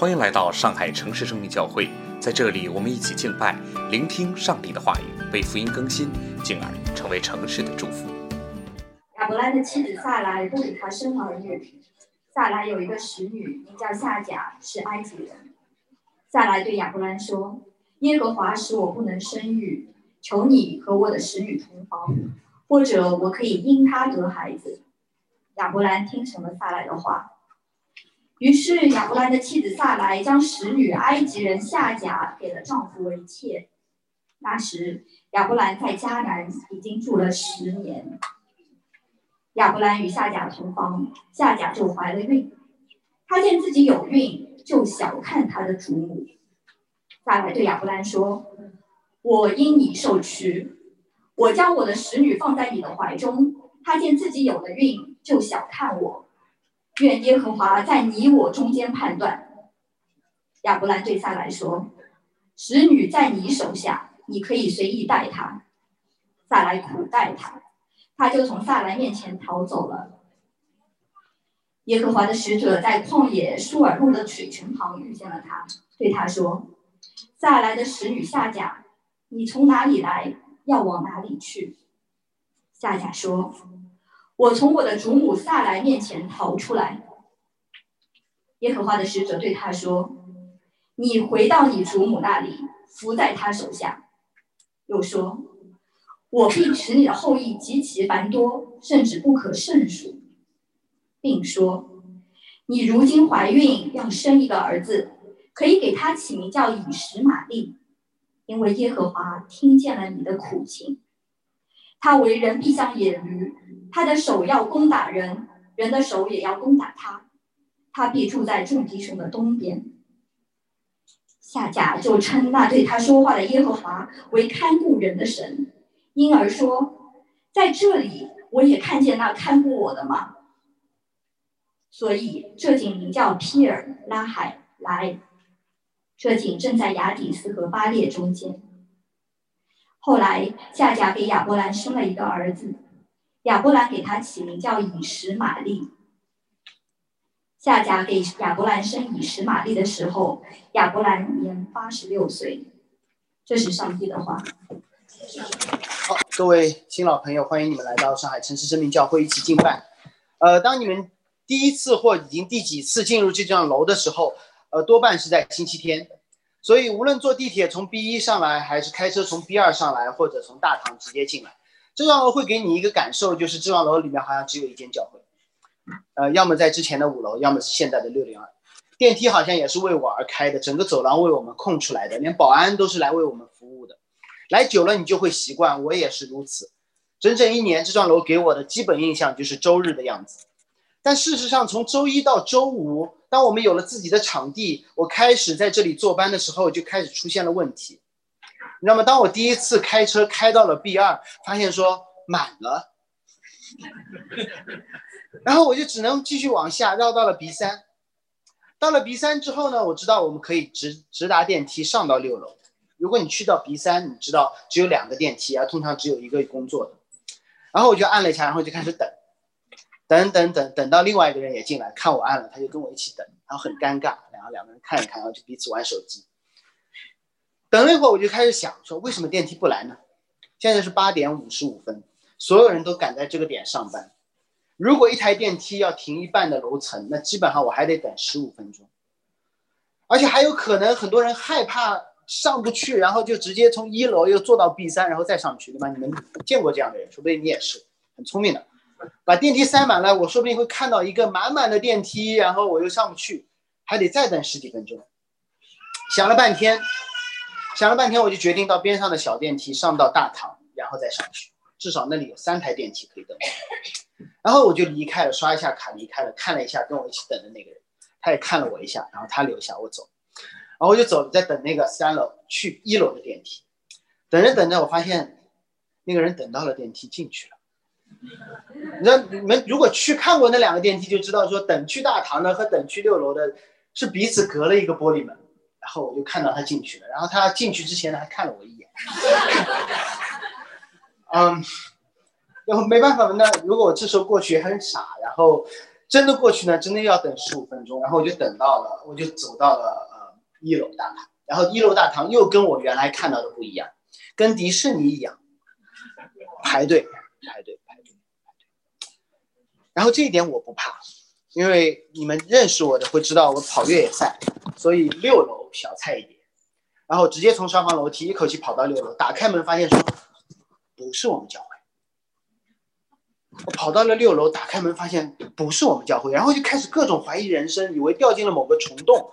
欢迎来到上海城市生命教会，在这里，我们一起敬拜，聆听上帝的话语，被福音更新，进而成为城市的祝福。亚伯兰的妻子萨莱不给他生儿女。萨莱有一个使女，名叫夏甲，是埃及人。萨莱对亚伯兰说：“耶和华使我不能生育，求你和我的使女同房，或者我可以因她得孩子。”亚伯兰听从了萨莱的话。于是亚伯兰的妻子萨莱将使女埃及人夏甲给了丈夫为妾。那时亚伯兰在迦南已经住了十年。亚伯兰与夏甲同房，夏甲就怀了孕。他见自己有孕，就小看他的主母。萨莱对亚伯兰说：“我因你受屈，我将我的使女放在你的怀中。他见自己有了孕，就小看我。”愿耶和华在你我中间判断。亚伯兰对撒来说：“使女在你手下，你可以随意待她。”撒来苦待她，他就从撒来面前逃走了。耶和华的使者在旷野舒尔木的水泉旁遇见了他，对他说：“撒来的使女夏甲，你从哪里来？要往哪里去？”夏甲说。我从我的祖母萨莱面前逃出来。耶和华的使者对他说：“你回到你祖母那里，伏在他手下。”又说：“我必使你的后裔极其繁多，甚至不可胜数。”并说：“你如今怀孕，要生一个儿子，可以给他起名叫以实玛利，因为耶和华听见了你的苦情。他为人必像野驴。”他的手要攻打人，人的手也要攻打他，他必住在众弟兄的东边。夏甲就称那对他说话的耶和华为看顾人的神，因而说，在这里我也看见那看顾我的吗？所以这井名叫皮尔拉海来，这井正在雅底斯和巴列中间。后来夏甲给亚伯兰生了一个儿子。亚伯兰给他起名叫以实玛利。夏甲给亚伯兰生以实玛利的时候，亚伯兰年八十六岁。这是上帝的话。好，各位新老朋友，欢迎你们来到上海城市生命教会一起敬拜。呃，当你们第一次或已经第几次进入这幢楼的时候，呃，多半是在星期天。所以无论坐地铁从 B 一上来，还是开车从 B 二上来，或者从大堂直接进来。这幢楼会给你一个感受，就是这幢楼里面好像只有一间教会，呃，要么在之前的五楼，要么是现在的六零二。电梯好像也是为我而开的，整个走廊为我们空出来的，连保安都是来为我们服务的。来久了你就会习惯，我也是如此。整整一年，这幢楼给我的基本印象就是周日的样子。但事实上，从周一到周五，当我们有了自己的场地，我开始在这里坐班的时候，就开始出现了问题。你知道吗？当我第一次开车开到了 B 二，发现说满了，然后我就只能继续往下绕到了 B 三。到了 B 三之后呢，我知道我们可以直直达电梯上到六楼。如果你去到 B 三，你知道只有两个电梯啊，通常只有一个工作的。然后我就按了一下，然后就开始等，等等等等到另外一个人也进来，看我按了，他就跟我一起等，然后很尴尬，然后两个人看一看，然后就彼此玩手机。等了一会儿，我就开始想说，为什么电梯不来呢？现在是八点五十五分，所有人都赶在这个点上班。如果一台电梯要停一半的楼层，那基本上我还得等十五分钟。而且还有可能很多人害怕上不去，然后就直接从一楼又坐到 B 三，然后再上去，对吧？你们见过这样的人，说不定你也是很聪明的，把电梯塞满了，我说不定会看到一个满满的电梯，然后我又上不去，还得再等十几分钟。想了半天。想了半天，我就决定到边上的小电梯上到大堂，然后再上去。至少那里有三台电梯可以等。然后我就离开了，刷一下卡离开了，看了一下跟我一起等的那个人，他也看了我一下，然后他留下我走。然后我就走，在等那个三楼去一楼的电梯。等着等着，我发现那个人等到了电梯进去了。你知道，你们如果去看过那两个电梯，就知道说等去大堂的和等去六楼的是彼此隔了一个玻璃门。然后我就看到他进去了，然后他进去之前呢还看了我一眼，嗯，然后没办法那如果我这时候过去很傻，然后真的过去呢，真的要等十五分钟，然后我就等到了，我就走到了呃一楼大堂，然后一楼大堂又跟我原来看到的不一样，跟迪士尼一样，排队排队排队排队，然后这一点我不怕，因为你们认识我的会知道我跑越野赛，所以六楼小菜一碟，然后直接从消防楼梯一口气跑到六楼，打开门发现说不是我们教会。我跑到了六楼，打开门发现不是我们教会，然后就开始各种怀疑人生，以为掉进了某个虫洞。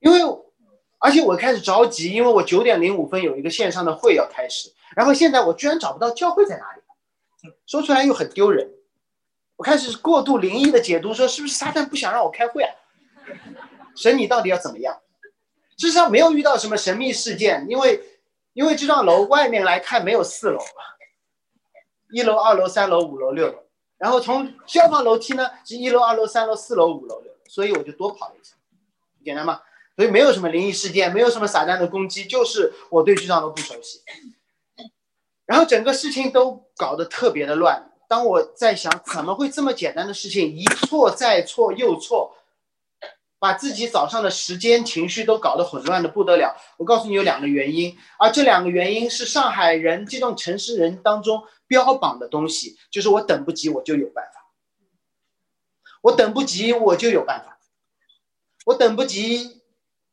因为，而且我开始着急，因为我九点零五分有一个线上的会要开始，然后现在我居然找不到教会在哪里，说出来又很丢人。我开始过度灵异的解读，说是不是撒旦不想让我开会啊？神你到底要怎么样？事实上没有遇到什么神秘事件，因为。因为这幢楼外面来看没有四楼，一楼、二楼、三楼、五楼、六楼，然后从消防楼梯呢是一楼、二楼、三楼、四楼、五楼、六楼，所以我就多跑了一层，简单吗？所以没有什么灵异事件，没有什么撒旦的攻击，就是我对这幢楼不熟悉，然后整个事情都搞得特别的乱。当我在想怎么会这么简单的事情一错再错又错。把自己早上的时间、情绪都搞得混乱的不得了。我告诉你有两个原因，而这两个原因是上海人这种城市人当中标榜的东西，就是我等不及我就有办法，我等不及我就有办法，我等不及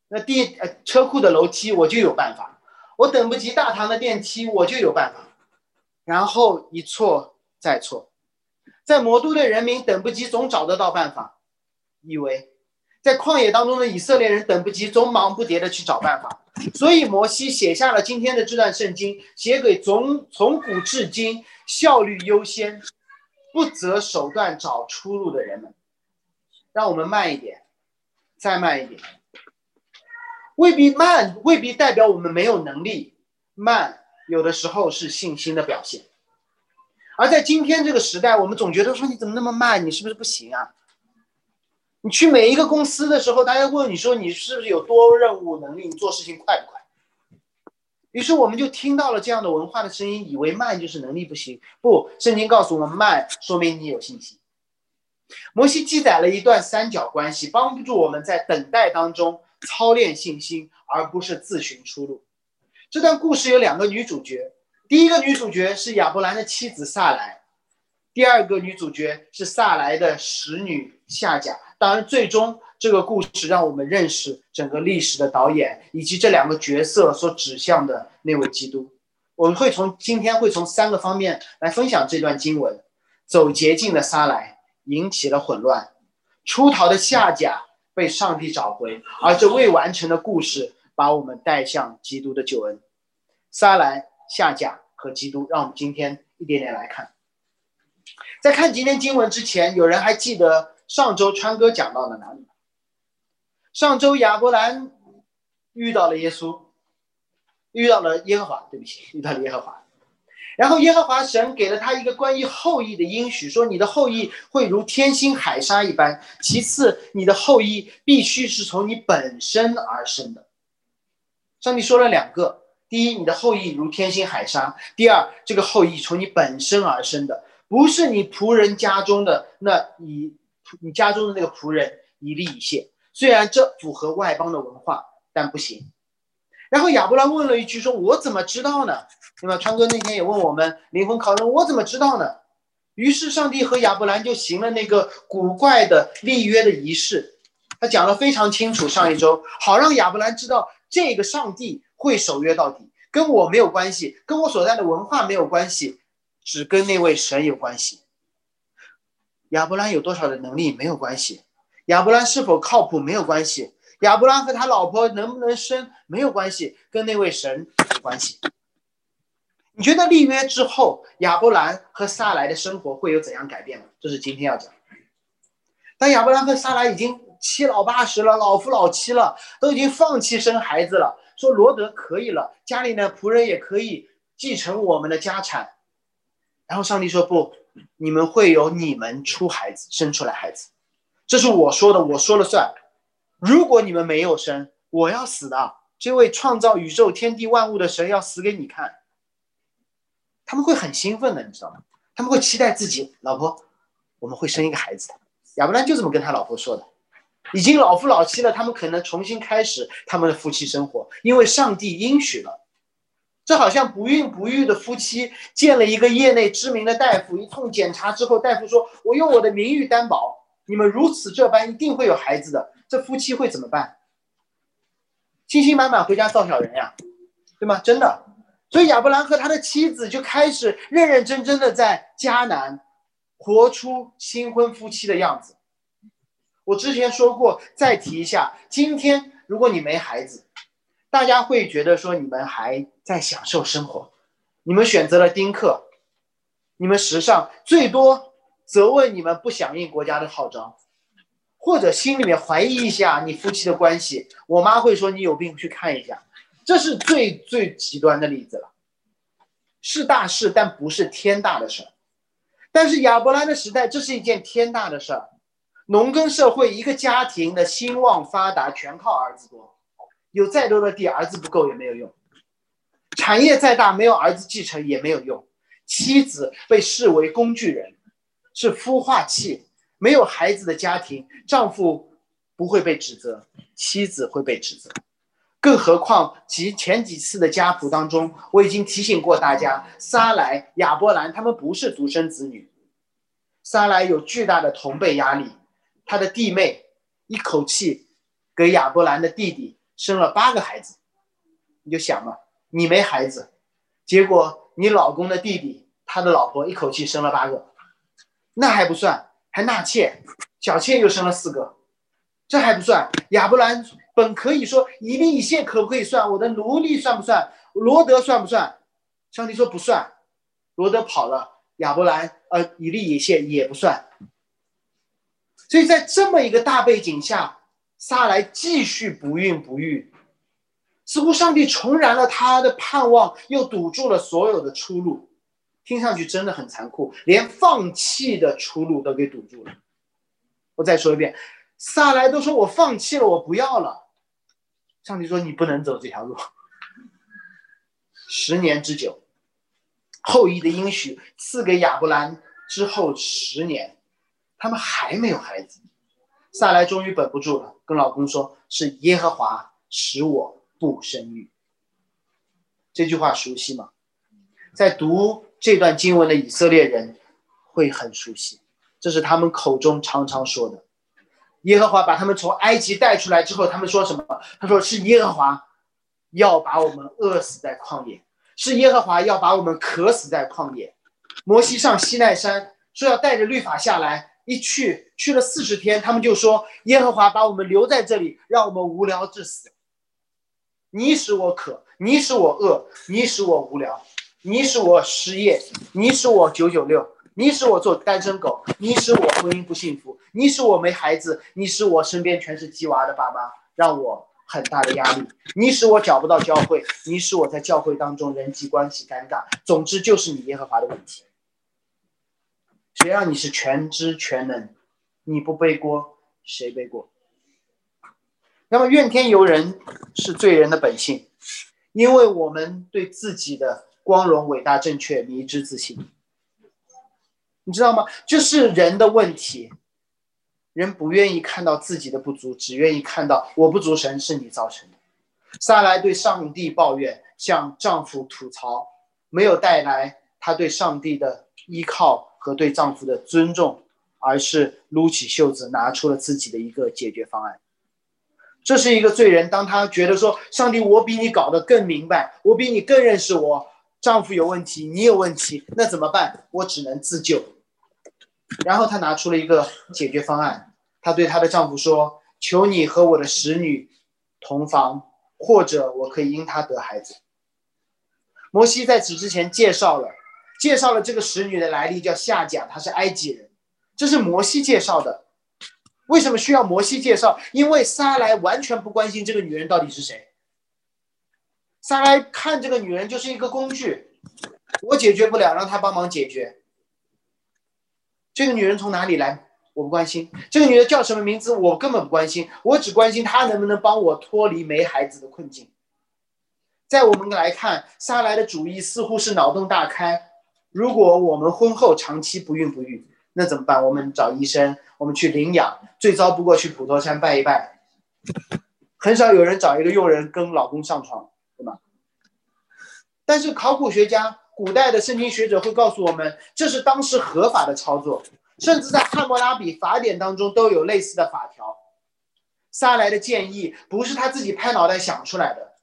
那地呃车库的楼梯我就有办法，我等不及大堂的电梯我就有办法，然后一错再错，在魔都的人民等不及总找得到办法，以为。在旷野当中的以色列人等不及，总忙不迭的去找办法，所以摩西写下了今天的这段圣经，写给从从古至今效率优先、不择手段找出路的人们。让我们慢一点，再慢一点。未必慢，未必代表我们没有能力。慢，有的时候是信心的表现。而在今天这个时代，我们总觉得说你怎么那么慢，你是不是不行啊？你去每一个公司的时候，大家问你说你是不是有多任务能力，你做事情快不快？于是我们就听到了这样的文化的声音，以为慢就是能力不行。不，圣经告诉我们，慢说明你有信心。摩西记载了一段三角关系，帮助我们在等待当中操练信心，而不是自寻出路。这段故事有两个女主角，第一个女主角是亚伯兰的妻子萨莱，第二个女主角是萨莱的使女夏甲。当然，最终这个故事让我们认识整个历史的导演，以及这两个角色所指向的那位基督。我们会从今天会从三个方面来分享这段经文：走捷径的撒来引起了混乱，出逃的夏甲被上帝找回，而这未完成的故事把我们带向基督的救恩。撒来、夏甲和基督，让我们今天一点点来看。在看今天经文之前，有人还记得？上周川哥讲到了哪里吗？上周亚伯兰遇到了耶稣，遇到了耶和华，对不起，遇到了耶和华。然后耶和华神给了他一个关于后裔的应许，说你的后裔会如天星海沙一般。其次，你的后裔必须是从你本身而生的。上帝说了两个：第一，你的后裔如天星海沙；第二，这个后裔从你本身而生的，不是你仆人家中的那以。你家中的那个仆人一粒一谢，虽然这符合外邦的文化，但不行。然后亚伯拉问了一句：“说我怎么知道呢？”对吧？川哥那天也问我们灵魂拷问：“我怎么知道呢？”于是上帝和亚伯兰就行了那个古怪的立约的仪式。他讲的非常清楚，上一周好让亚伯兰知道这个上帝会守约到底，跟我没有关系，跟我所在的文化没有关系，只跟那位神有关系。亚伯兰有多少的能力没有关系，亚伯兰是否靠谱没有关系，亚伯兰和他老婆能不能生没有关系，跟那位神有关系。你觉得立约之后，亚伯兰和撒来的生活会有怎样改变吗？这是今天要讲。当亚伯兰和撒来已经七老八十了，老夫老妻了，都已经放弃生孩子了，说罗德可以了，家里的仆人也可以继承我们的家产，然后上帝说不。你们会有你们出孩子生出来孩子，这是我说的，我说了算。如果你们没有生，我要死的。这位创造宇宙天地万物的神要死给你看。他们会很兴奋的，你知道吗？他们会期待自己老婆，我们会生一个孩子的。亚伯兰就这么跟他老婆说的。已经老夫老妻了，他们可能重新开始他们的夫妻生活，因为上帝应许了。这好像不孕不育的夫妻见了一个业内知名的大夫，一通检查之后，大夫说：“我用我的名誉担保，你们如此这般，一定会有孩子的。”这夫妻会怎么办？信心满满回家造小人呀，对吗？真的。所以亚伯兰和他的妻子就开始认认真真的在迦南活出新婚夫妻的样子。我之前说过，再提一下，今天如果你没孩子，大家会觉得说你们还在享受生活，你们选择了丁克，你们时尚，最多责问你们不响应国家的号召，或者心里面怀疑一下你夫妻的关系。我妈会说你有病去看一下，这是最最极端的例子了，是大事，但不是天大的事儿。但是亚伯兰的时代，这是一件天大的事儿。农耕社会，一个家庭的兴旺发达全靠儿子多，有再多的地，儿子不够也没有用；产业再大，没有儿子继承也没有用。妻子被视为工具人，是孵化器。没有孩子的家庭，丈夫不会被指责，妻子会被指责。更何况，其前几次的家谱当中，我已经提醒过大家，撒莱、亚伯兰他们不是独生子女，撒莱有巨大的同辈压力。他的弟妹一口气给亚伯兰的弟弟生了八个孩子，你就想嘛，你没孩子，结果你老公的弟弟他的老婆一口气生了八个，那还不算，还纳妾，小妾又生了四个，这还不算。亚伯兰本可以说以利以谢可不可以算？我的奴隶算不算？罗德算不算？上帝说不算，罗德跑了，亚伯兰呃以利以谢也不算。所以在这么一个大背景下，撒来继续不孕不育，似乎上帝重燃了他的盼望，又堵住了所有的出路。听上去真的很残酷，连放弃的出路都给堵住了。我再说一遍，撒来都说我放弃了，我不要了。上帝说你不能走这条路。十年之久，后羿的应许赐给亚伯兰之后十年。他们还没有孩子，萨莱终于绷不住了，跟老公说：“是耶和华使我不生育。”这句话熟悉吗？在读这段经文的以色列人会很熟悉，这是他们口中常常说的。耶和华把他们从埃及带出来之后，他们说什么？他说：“是耶和华要把我们饿死在旷野，是耶和华要把我们渴死在旷野。”摩西上西奈山说要带着律法下来。一去去了四十天，他们就说：“耶和华把我们留在这里，让我们无聊至死。你使我渴，你使我饿，你使我无聊，你使我失业，你使我九九六，你使我做单身狗，你使我婚姻不幸福，你使我没孩子，你使我身边全是鸡娃的爸妈，让我很大的压力。你使我找不到教会，你使我在教会当中人际关系尴尬。总之就是你耶和华的问题。”谁让你是全知全能？你不背锅，谁背锅？那么怨天尤人是罪人的本性，因为我们对自己的光荣、伟大、正确迷之自信。你知道吗？这是人的问题。人不愿意看到自己的不足，只愿意看到我不足，神是你造成的。撒来对上帝抱怨，向丈夫吐槽，没有带来她对上帝的依靠。和对丈夫的尊重，而是撸起袖子拿出了自己的一个解决方案。这是一个罪人，当他觉得说：“上帝，我比你搞得更明白，我比你更认识我丈夫有问题，你有问题，那怎么办？我只能自救。”然后她拿出了一个解决方案，她对她的丈夫说：“求你和我的使女同房，或者我可以因她得孩子。”摩西在此之前介绍了。介绍了这个使女的来历，叫夏甲，她是埃及人。这是摩西介绍的。为什么需要摩西介绍？因为撒来完全不关心这个女人到底是谁。撒来看这个女人就是一个工具，我解决不了，让她帮忙解决。这个女人从哪里来，我不关心。这个女人叫什么名字，我根本不关心。我只关心她能不能帮我脱离没孩子的困境。在我们来看，撒来的主意似乎是脑洞大开。如果我们婚后长期不孕不育，那怎么办？我们找医生，我们去领养，最糟不过去普陀山拜一拜。很少有人找一个佣人跟老公上床，对吗？但是考古学家、古代的圣经学者会告诉我们，这是当时合法的操作，甚至在汉谟拉比法典当中都有类似的法条。撒来的建议不是他自己拍脑袋想出来的，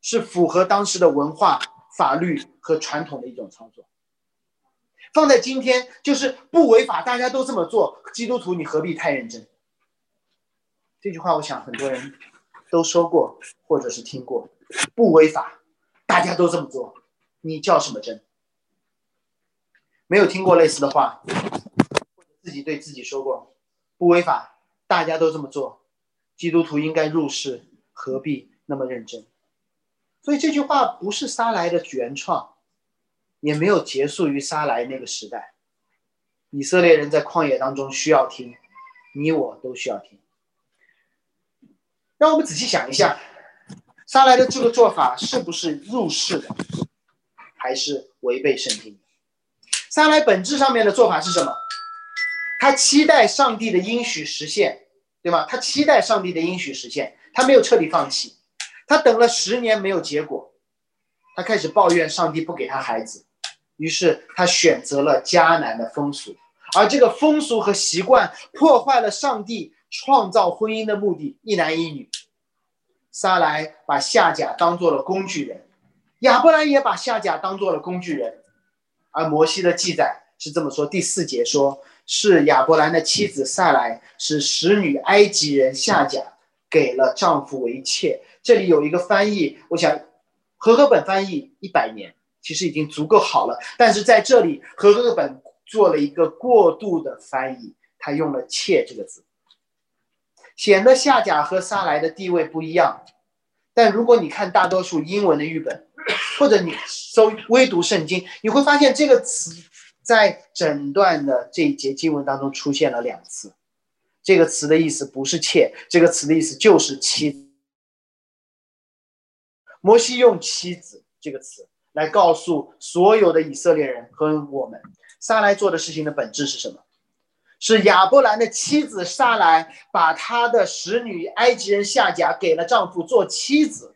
是符合当时的文化、法律和传统的一种操作。放在今天就是不违法，大家都这么做，基督徒你何必太认真？这句话我想很多人都说过或者是听过，不违法，大家都这么做，你较什么真？没有听过类似的话，自己对自己说过，不违法，大家都这么做，基督徒应该入世，何必那么认真？所以这句话不是撒来的原创。也没有结束于撒来那个时代，以色列人在旷野当中需要听，你我都需要听。让我们仔细想一下，撒来的这个做法是不是入世的，还是违背圣经？撒来本质上面的做法是什么？他期待上帝的应许实现，对吗？他期待上帝的应许实现，他没有彻底放弃，他等了十年没有结果，他开始抱怨上帝不给他孩子。于是他选择了迦南的风俗，而这个风俗和习惯破坏了上帝创造婚姻的目的，一男一女。撒来把夏甲当做了工具人，亚伯兰也把夏甲当做了工具人。而摩西的记载是这么说：第四节说，是亚伯兰的妻子撒来使使女埃及人夏甲给了丈夫为妾。这里有一个翻译，我想和合本翻译一百年。其实已经足够好了，但是在这里和合本做了一个过度的翻译，他用了“妾”这个字，显得夏甲和撒来的地位不一样。但如果你看大多数英文的译本，或者你搜微读圣经，你会发现这个词在整段的这一节经文当中出现了两次。这个词的意思不是“妾”，这个词的意思就是妻子。摩西用“妻子”这个词。来告诉所有的以色列人和我们，撒来做的事情的本质是什么？是亚伯兰的妻子撒来把他的使女埃及人夏甲给了丈夫做妻子，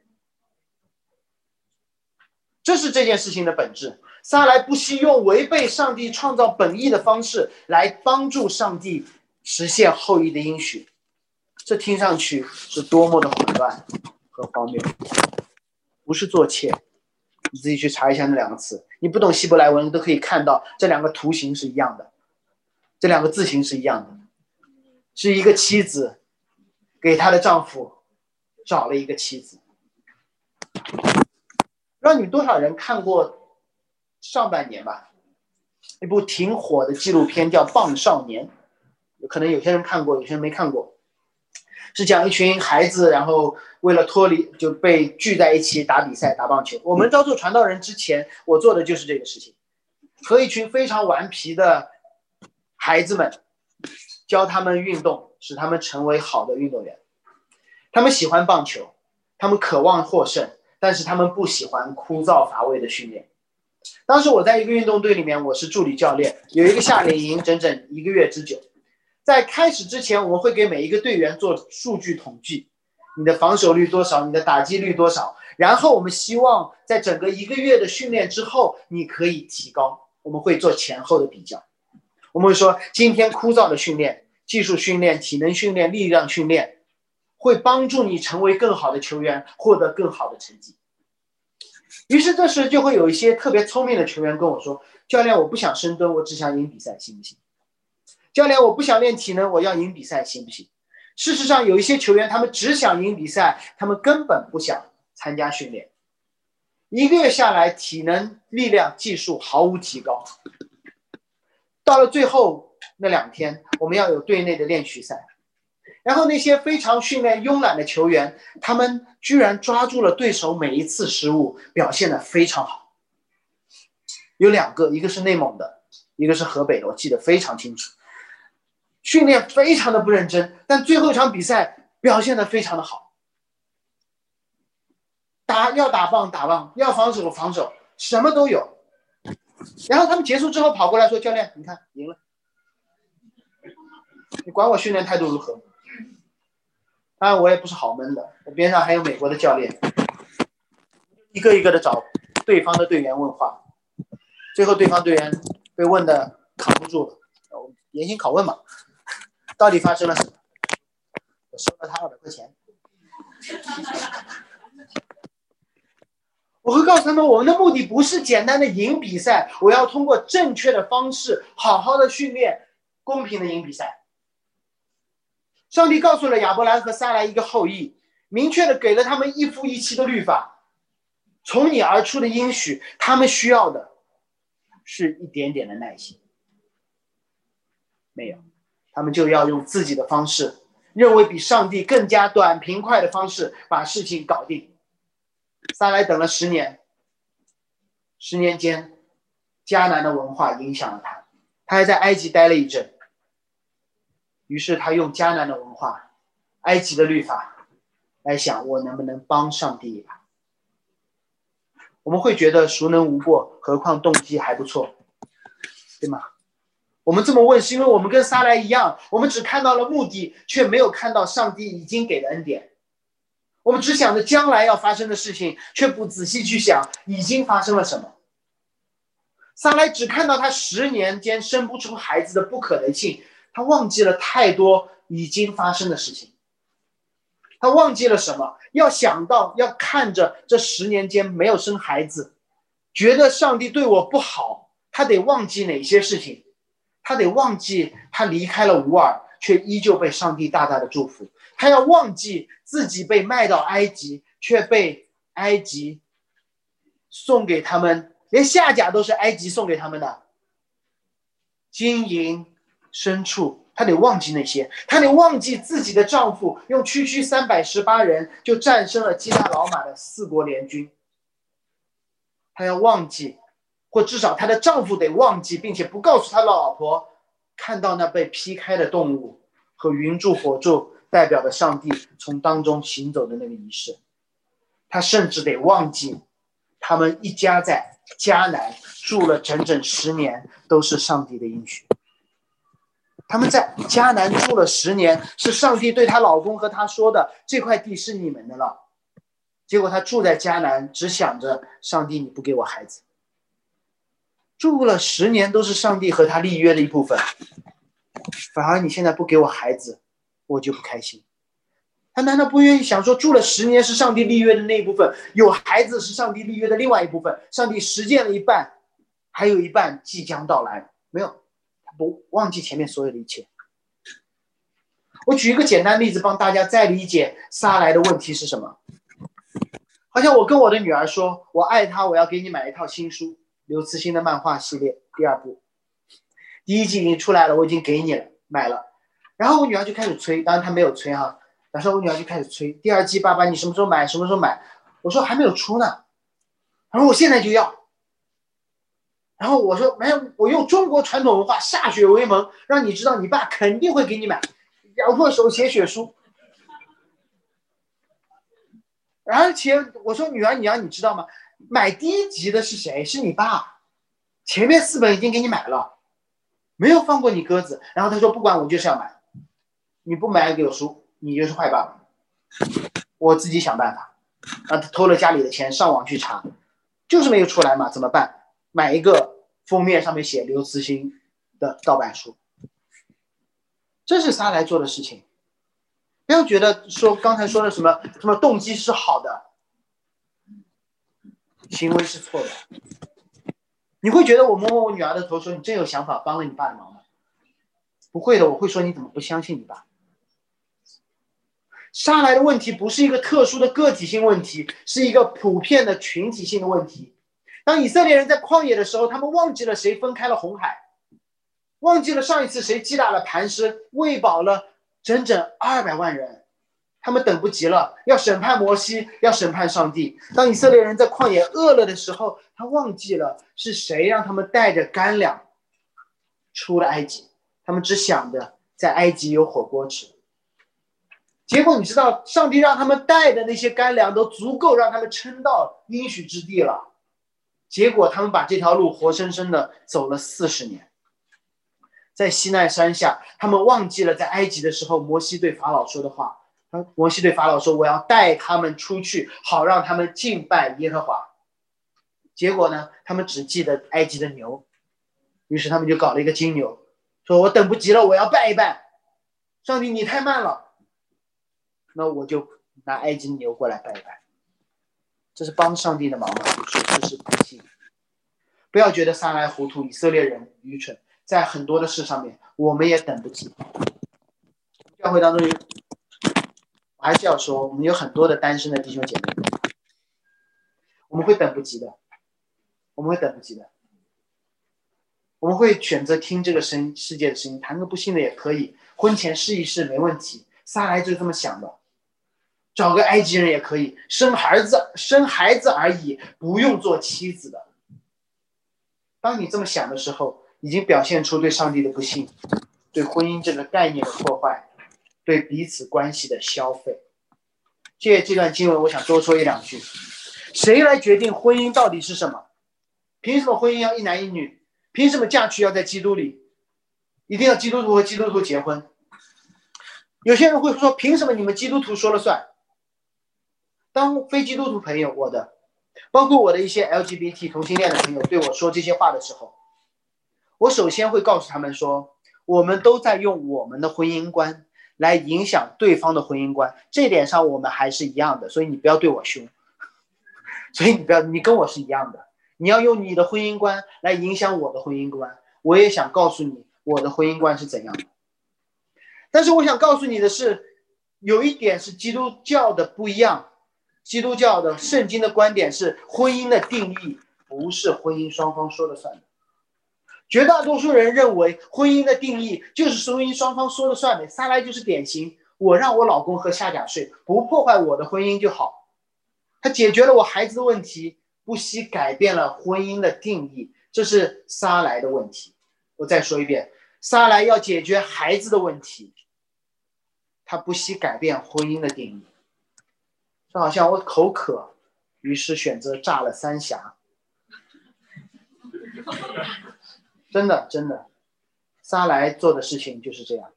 这是这件事情的本质。撒来不惜用违背上帝创造本意的方式来帮助上帝实现后裔的应许，这听上去是多么的混乱和荒谬，不是做妾。你自己去查一下那两个词，你不懂希伯来文都可以看到这两个图形是一样的，这两个字形是一样的，是一个妻子给她的丈夫找了一个妻子。不知道你们多少人看过上半年吧？一部挺火的纪录片叫《棒少年》，可能有些人看过，有些人没看过。是讲一群孩子，然后为了脱离就被聚在一起打比赛打棒球。我们招做传道人之前，我做的就是这个事情，和一群非常顽皮的孩子们教他们运动，使他们成为好的运动员。他们喜欢棒球，他们渴望获胜，但是他们不喜欢枯燥乏味的训练。当时我在一个运动队里面，我是助理教练，有一个夏令营，整整一个月之久。在开始之前，我们会给每一个队员做数据统计，你的防守率多少，你的打击率多少。然后我们希望在整个一个月的训练之后，你可以提高。我们会做前后的比较，我们会说今天枯燥的训练、技术训练、体能训练、力量训练，会帮助你成为更好的球员，获得更好的成绩。于是这时就会有一些特别聪明的球员跟我说：“教练，我不想深蹲，我只想赢比赛，行不行？”教练，我不想练体能，我要赢比赛，行不行？事实上，有一些球员，他们只想赢比赛，他们根本不想参加训练。一个月下来，体能、力量、技术毫无提高。到了最后那两天，我们要有队内的练习赛，然后那些非常训练慵懒的球员，他们居然抓住了对手每一次失误，表现的非常好。有两个，一个是内蒙的，一个是河北的，我记得非常清楚。训练非常的不认真，但最后一场比赛表现的非常的好。打要打棒打棒，要防守防守，什么都有。然后他们结束之后跑过来说：“教练，你看赢了，你管我训练态度如何？”当然我也不是好闷的，我边上还有美国的教练，一个一个的找对方的队员问话，最后对方队员被问的扛不住了，严刑拷问嘛，到底发生了什么？我收了他二百块钱。我会告诉他们，我们的目的不是简单的赢比赛，我要通过正确的方式，好好的训练，公平的赢比赛。上帝告诉了亚伯兰和撒来一个后裔，明确的给了他们一夫一妻的律法，从你而出的应许，他们需要的是一点点的耐心。没有，他们就要用自己的方式。认为比上帝更加短平快的方式把事情搞定。撒来等了十年，十年间，迦南的文化影响了他，他还在埃及待了一阵。于是他用迦南的文化、埃及的律法来想，我能不能帮上帝一把？我们会觉得孰能无过，何况动机还不错，对吗？我们这么问，是因为我们跟撒来一样，我们只看到了目的，却没有看到上帝已经给的恩典。我们只想着将来要发生的事情，却不仔细去想已经发生了什么。撒来只看到他十年间生不出孩子的不可能性，他忘记了太多已经发生的事情。他忘记了什么？要想到，要看着这十年间没有生孩子，觉得上帝对我不好，他得忘记哪些事情？他得忘记他离开了乌尔，却依旧被上帝大大的祝福。他要忘记自己被卖到埃及，却被埃及送给他们，连下甲都是埃及送给他们的金银牲畜。他得忘记那些，他得忘记自己的丈夫用区区三百十八人就战胜了基大老马的四国联军。他要忘记。或至少她的丈夫得忘记，并且不告诉他的老婆，看到那被劈开的动物和云柱火柱代表的上帝从当中行走的那个仪式。他甚至得忘记，他们一家在迦南住了整整十年，都是上帝的应许。他们在迦南住了十年，是上帝对她老公和她说的：“这块地是你们的了。”结果她住在迦南，只想着上帝，你不给我孩子。住了十年都是上帝和他立约的一部分，反而你现在不给我孩子，我就不开心。他难道不愿意想说，住了十年是上帝立约的那一部分，有孩子是上帝立约的另外一部分，上帝实践了一半，还有一半即将到来。没有，他不忘记前面所有的一切。我举一个简单例子，帮大家再理解撒来的问题是什么。好像我跟我的女儿说，我爱她，我要给你买一套新书。刘慈欣的漫画系列第二部，第一季已经出来了，我已经给你了，买了。然后我女儿就开始催，当然她没有催哈。然后我女儿就开始催，第二季爸爸你什么时候买？什么时候买？我说还没有出呢。她说我现在就要。然后我说没有，我用中国传统文化歃血为盟，让你知道你爸肯定会给你买，咬破手写血书。而且我说女儿，你要你知道吗？买第一集的是谁？是你爸，前面四本已经给你买了，没有放过你鸽子。然后他说不管我就是要买，你不买给我书，你就是坏爸爸。我自己想办法。啊，他偷了家里的钱，上网去查，就是没有出来嘛？怎么办？买一个封面上面写刘慈欣的盗版书。这是他来做的事情。不要觉得说刚才说的什么什么动机是好的。行为是错的，你会觉得我摸摸我女儿的头说你真有想法，帮了你爸的忙吗？不会的，我会说你怎么不相信你爸？杀来的问题不是一个特殊的个体性问题，是一个普遍的群体性的问题。当以色列人在旷野的时候，他们忘记了谁分开了红海，忘记了上一次谁击打了磐石，喂饱了整整二百万人。他们等不及了，要审判摩西，要审判上帝。当以色列人在旷野饿了的时候，他忘记了是谁让他们带着干粮出了埃及。他们只想着在埃及有火锅吃。结果你知道，上帝让他们带的那些干粮都足够让他们撑到应许之地了。结果他们把这条路活生生的走了四十年。在西奈山下，他们忘记了在埃及的时候，摩西对法老说的话。摩西对法老说：“我要带他们出去，好让他们敬拜耶和华。”结果呢，他们只记得埃及的牛，于是他们就搞了一个金牛，说：“我等不及了，我要拜一拜。”上帝，你太慢了，那我就拿埃及牛过来拜一拜。这是帮上帝的忙吗？不是，这是不信。不要觉得撒来糊涂，以色列人愚蠢，在很多的事上面，我们也等不及。教会当中有。我还是要说，我们有很多的单身的弟兄姐妹，我们会等不及的，我们会等不及的，我们会选择听这个声世界的声音，谈个不幸的也可以，婚前试一试没问题。撒来就是这么想的，找个埃及人也可以，生孩子生孩子而已，不用做妻子的。当你这么想的时候，已经表现出对上帝的不信，对婚姻这个概念的破坏。对彼此关系的消费，借这段经文，我想多说一两句。谁来决定婚姻到底是什么？凭什么婚姻要一男一女？凭什么嫁娶要在基督里？一定要基督徒和基督徒结婚？有些人会说，凭什么你们基督徒说了算？当非基督徒朋友，我的，包括我的一些 LGBT 同性恋的朋友对我说这些话的时候，我首先会告诉他们说，我们都在用我们的婚姻观。来影响对方的婚姻观，这点上我们还是一样的，所以你不要对我凶，所以你不要，你跟我是一样的，你要用你的婚姻观来影响我的婚姻观，我也想告诉你我的婚姻观是怎样的。但是我想告诉你的是，有一点是基督教的不一样，基督教的圣经的观点是婚姻的定义不是婚姻双方说了算的。绝大多数人认为婚姻的定义就是婚姻双方说了算的，撒来就是典型。我让我老公和夏甲睡，不破坏我的婚姻就好。他解决了我孩子的问题，不惜改变了婚姻的定义，这是撒来的问题。我再说一遍，撒来要解决孩子的问题，他不惜改变婚姻的定义。就好像我口渴，于是选择炸了三峡。真的，真的，萨莱做的事情就是这样。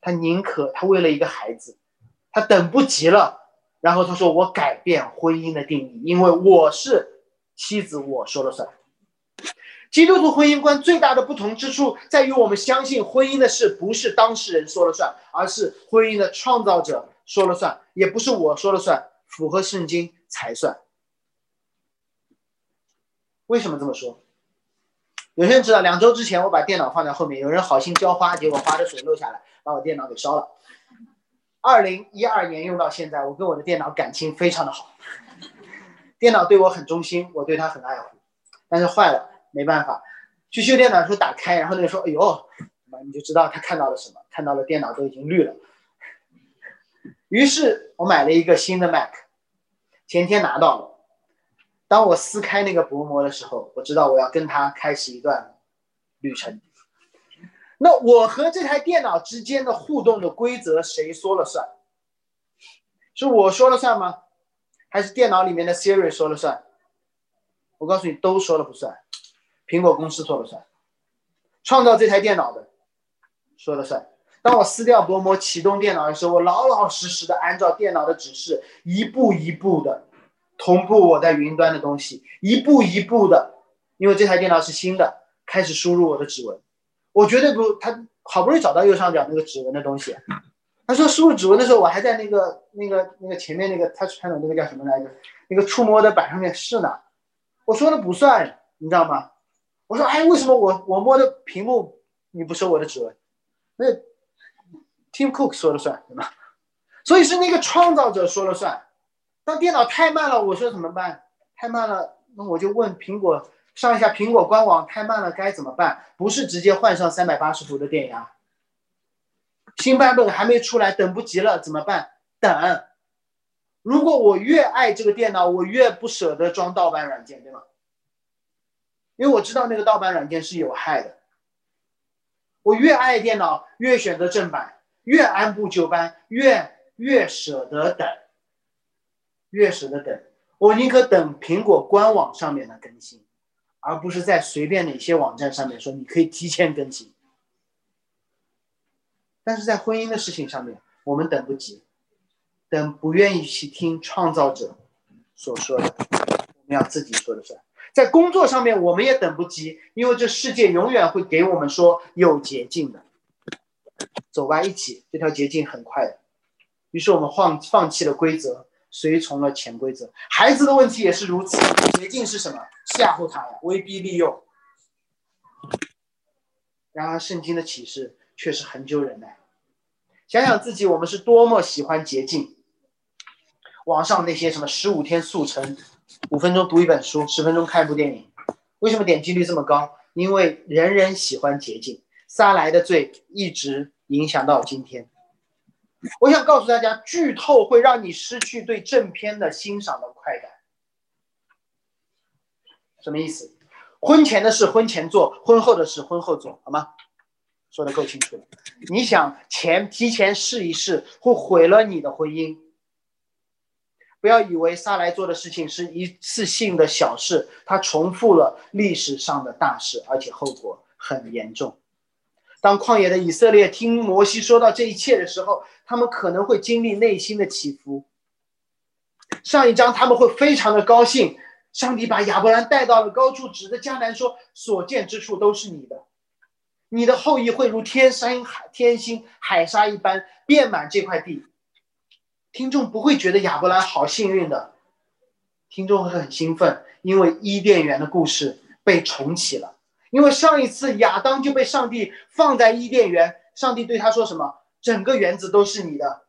他宁可他为了一个孩子，他等不及了，然后他说：“我改变婚姻的定义，因为我是妻子，我说了算。”基督徒婚姻观最大的不同之处在于，我们相信婚姻的事不是当事人说了算，而是婚姻的创造者说了算，也不是我说了算，符合圣经才算。为什么这么说？有些人知道，两周之前我把电脑放在后面，有人好心浇花，结果花的水漏下来，把我电脑给烧了。二零一二年用到现在，我跟我的电脑感情非常的好，电脑对我很忠心，我对它很爱护。但是坏了，没办法，去修电脑的时候打开，然后那个说：“哎呦，你就知道他看到了什么，看到了电脑都已经绿了。”于是我买了一个新的 Mac，前天拿到了。当我撕开那个薄膜的时候，我知道我要跟他开始一段旅程。那我和这台电脑之间的互动的规则谁说了算？是我说了算吗？还是电脑里面的 Siri 说了算？我告诉你，都说了不算。苹果公司说了算，创造这台电脑的说了算。当我撕掉薄膜启动电脑的时候，我老老实实的按照电脑的指示，一步一步的。同步我在云端的东西，一步一步的，因为这台电脑是新的，开始输入我的指纹。我绝对不，他好不容易找到右上角那个指纹的东西，他说输入指纹的时候，我还在那个那个那个前面那个 touch panel 那个叫什么来着？那个触摸的板上面试呢。我说的不算，你知道吗？我说哎，为什么我我摸的屏幕你不收我的指纹？那 Tim Cook 说了算，对吧？所以是那个创造者说了算。当电脑太慢了，我说怎么办？太慢了，那我就问苹果上一下苹果官网，太慢了该怎么办？不是直接换上三百八十伏的电压？新版本还没出来，等不及了，怎么办？等。如果我越爱这个电脑，我越不舍得装盗版软件，对吗？因为我知道那个盗版软件是有害的。我越爱电脑，越选择正版，越按部就班，越越舍得等。越舍得等，我宁可等苹果官网上面的更新，而不是在随便哪些网站上面说你可以提前更新。但是在婚姻的事情上面，我们等不及，等不愿意去听创造者所说的，我们要自己说的算。在工作上面，我们也等不及，因为这世界永远会给我们说有捷径的，走吧，一起，这条捷径很快的。于是我们放放弃了规则，随从了潜规则。孩子的问题也是如此，捷径是什么？吓唬他呀，威逼利诱。然而圣经的启示却是很久忍耐。想想自己，我们是多么喜欢捷径。网上那些什么十五天速成。五分钟读一本书，十分钟看一部电影，为什么点击率这么高？因为人人喜欢捷径。撒来的罪一直影响到今天。我想告诉大家，剧透会让你失去对正片的欣赏的快感。什么意思？婚前的事婚前做，婚后的事婚后做，好吗？说的够清楚了。你想前提前试一试，会毁了你的婚姻。不要以为萨莱做的事情是一次性的小事，他重复了历史上的大事，而且后果很严重。当旷野的以色列听摩西说到这一切的时候，他们可能会经历内心的起伏。上一章他们会非常的高兴，上帝把亚伯兰带到了高处，指着迦南说：“所见之处都是你的，你的后裔会如天山海天星海沙一般遍满这块地。”听众不会觉得亚伯兰好幸运的，听众会很兴奋，因为伊甸园的故事被重启了。因为上一次亚当就被上帝放在伊甸园，上帝对他说什么？整个园子都是你的，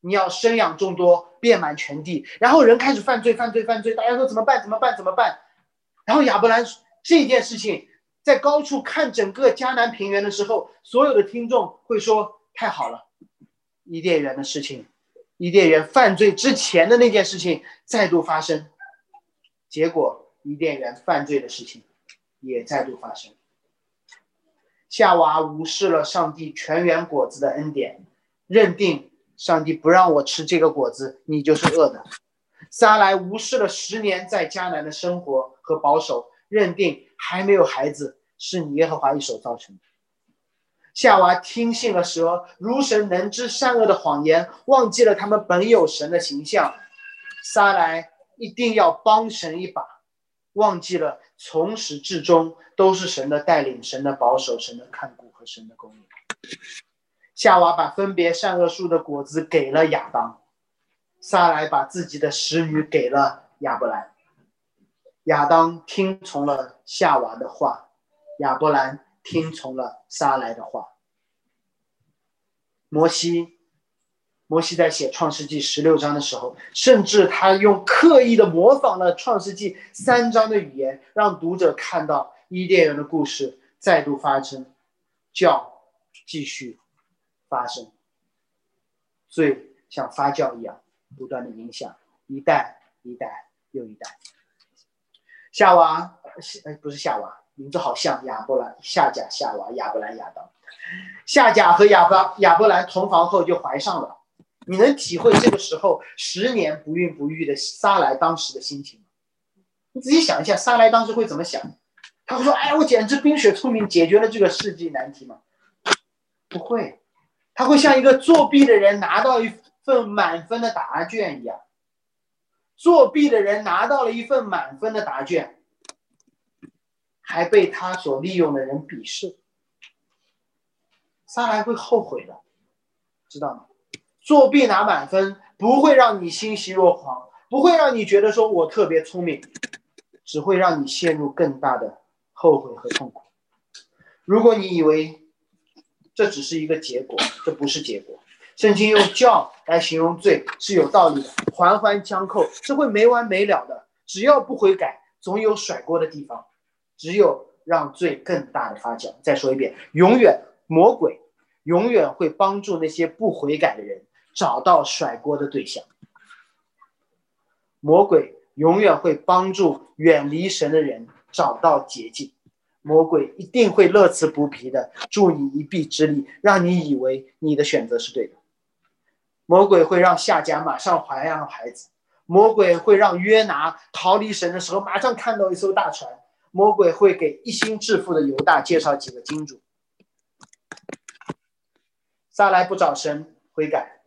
你要生养众多，遍满全地。然后人开始犯罪，犯罪，犯罪，大家说怎么办？怎么办？怎么办？然后亚伯兰这件事情在高处看整个迦南平原的时候，所有的听众会说：太好了，伊甸园的事情。伊甸园犯罪之前的那件事情再度发生，结果伊甸园犯罪的事情也再度发生。夏娃无视了上帝全园果子的恩典，认定上帝不让我吃这个果子，你就是恶的。撒来无视了十年在迦南的生活和保守，认定还没有孩子是你耶和华一手造成的。夏娃听信了蛇如神能知善恶的谎言，忘记了他们本有神的形象。撒来一定要帮神一把，忘记了从始至终都是神的带领、神的保守、神的看顾和神的供应。夏娃把分别善恶树的果子给了亚当，撒来把自己的使女给了亚伯兰。亚当听从了夏娃的话，亚伯兰。听从了撒来的话。摩西，摩西在写创世纪十六章的时候，甚至他用刻意的模仿了创世纪三章的语言，让读者看到伊甸园的故事再度发生，叫继续发生，罪像发酵一样，不断的影响一代一代又一代。夏娃，哎，不是夏娃。名字好像亚伯兰、夏甲、夏娃、亚伯兰、亚当。夏甲和亚伯亚伯兰同房后就怀上了。你能体会这个时候十年不孕不育的沙来当时的心情吗？你仔细想一下，沙来当时会怎么想？他会说：“哎，我简直冰雪聪明，解决了这个世纪难题吗？”不会，他会像一个作弊的人拿到一份满分的答卷一样。作弊的人拿到了一份满分的答卷。还被他所利用的人鄙视，萨莱会后悔的，知道吗？作弊拿满分不会让你欣喜若狂，不会让你觉得说我特别聪明，只会让你陷入更大的后悔和痛苦。如果你以为这只是一个结果，这不是结果。圣经用叫来形容罪是有道理的，环环相扣，是会没完没了的。只要不悔改，总有甩锅的地方。只有让罪更大的发酵。再说一遍，永远魔鬼永远会帮助那些不悔改的人找到甩锅的对象。魔鬼永远会帮助远离神的人找到捷径。魔鬼一定会乐此不疲的助你一臂之力，让你以为你的选择是对的。魔鬼会让夏甲马上怀上孩子。魔鬼会让约拿逃离神的时候，马上看到一艘大船。魔鬼会给一心致富的犹大介绍几个金主。撒来不找神悔改，